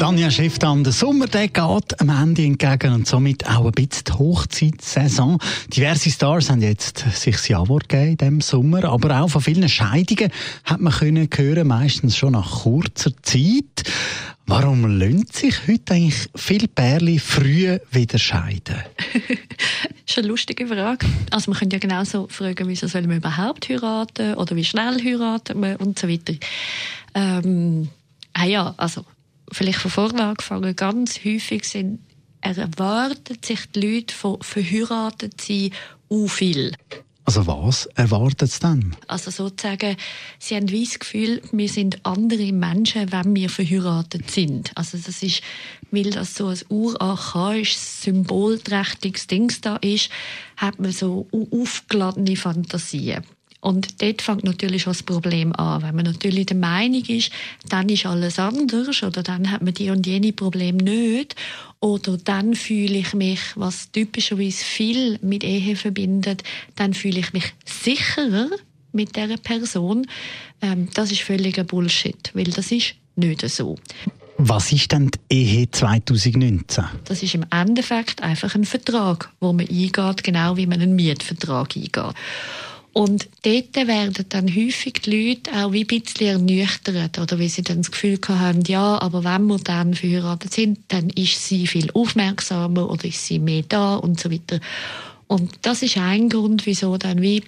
Tanja Schifftan, der Sommer der geht am Ende entgegen und somit auch ein bisschen die Hochzeitssaison. Diverse Stars haben jetzt sich das Ja-Wort gegeben in diesem Sommer, aber auch von vielen Scheidungen hat man können hören, meistens schon nach kurzer Zeit. Warum lönt sich heute eigentlich viele Pärchen früh wieder scheiden? das ist eine lustige Frage. Also man könnte ja genauso fragen, wieso soll man überhaupt heiraten oder wie schnell heiratet man und so weiter. Ähm, ah ja, also vielleicht von vorne angefangen, ganz häufig sind, erwartet sich die Leute von verheiratet sein u viel. Also was erwartet es dann? Also sozusagen, sie haben das Gefühl, wir sind andere Menschen, wenn wir verheiratet sind. Also das ist, weil das so ein urarchaisches, symbolträchtiges Ding da ist, hat man so aufgeladene Fantasien. Und dort fängt natürlich schon das Problem an. Wenn man natürlich der Meinung ist, dann ist alles anders oder dann hat man die und jene Problem nicht oder dann fühle ich mich, was typischerweise viel mit Ehe verbindet, dann fühle ich mich sicherer mit der Person. Ähm, das ist völliger Bullshit, weil das ist nicht so. Was ist denn die Ehe 2019? Das ist im Endeffekt einfach ein Vertrag, wo man eingeht, genau wie man einen Mietvertrag eingeht. Und dort werden dann häufig die Leute auch wie ein bisschen ernüchtert, oder wie sie dann das Gefühl haben, ja, aber wenn wir dann verheiratet sind, dann ist sie viel aufmerksamer oder ist sie mehr da und so weiter. Und das ist ein Grund, wieso dann wie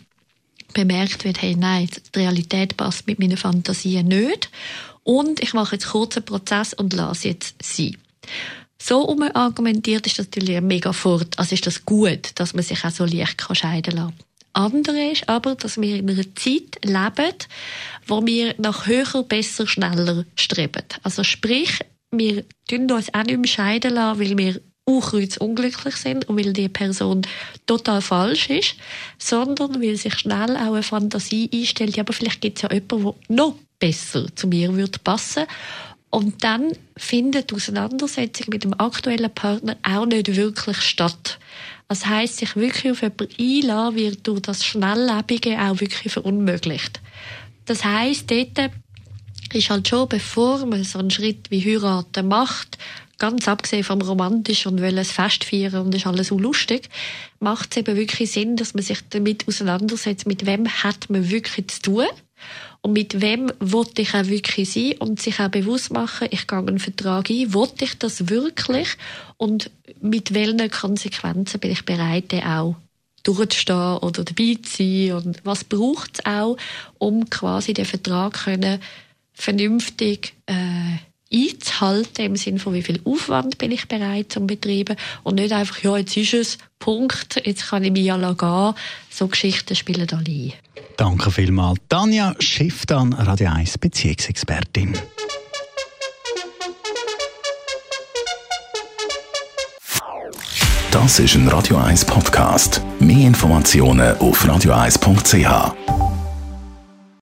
bemerkt wird, hey, nein, die Realität passt mit meinen Fantasien nicht. Und ich mache jetzt einen Prozess und lasse jetzt sie. So um argumentiert ist das natürlich mega fort. Also ist das gut, dass man sich auch so leicht scheiden lassen kann andere ist aber, dass wir in einer Zeit leben, wo wir nach höher, besser, schneller streben. Also sprich, wir tun uns auch nicht mehr scheiden lassen, weil wir auch unglücklich sind und weil die Person total falsch ist, sondern weil sich schnell auch eine Fantasie einstellt, ja, aber vielleicht gibt es ja jemanden, der noch besser zu mir würde passen und dann findet die Auseinandersetzung mit dem aktuellen Partner auch nicht wirklich statt. Das heisst, sich wirklich auf jemanden einlassen, wird durch das Schnelllebige auch wirklich verunmöglicht. Das heisst, dort ist halt schon, bevor man so einen Schritt wie heiraten macht, ganz abgesehen vom romantisch und will es Fest feiern und ist alles so lustig, macht es eben wirklich Sinn, dass man sich damit auseinandersetzt, mit wem hat man wirklich zu tun und mit wem wollte ich auch wirklich sein und sich auch bewusst machen, ich gehe einen Vertrag ein, wollte ich das wirklich? Und mit welchen Konsequenzen bin ich bereit, den auch durchzustehen oder dabei zu sein? Und was braucht es auch, um quasi den Vertrag können vernünftig äh, einzuhalten, im Sinne von wie viel Aufwand bin ich bereit zum betreiben und nicht einfach, ja, jetzt ist es, Punkt, jetzt kann ich mich ja gehen. So Geschichten spielen da ein. Danke vielmals. Tanja Schifftan, Radio 1 Beziehungsexpertin. Das ist ein Radio 1 Podcast. Mehr Informationen auf radio1.ch.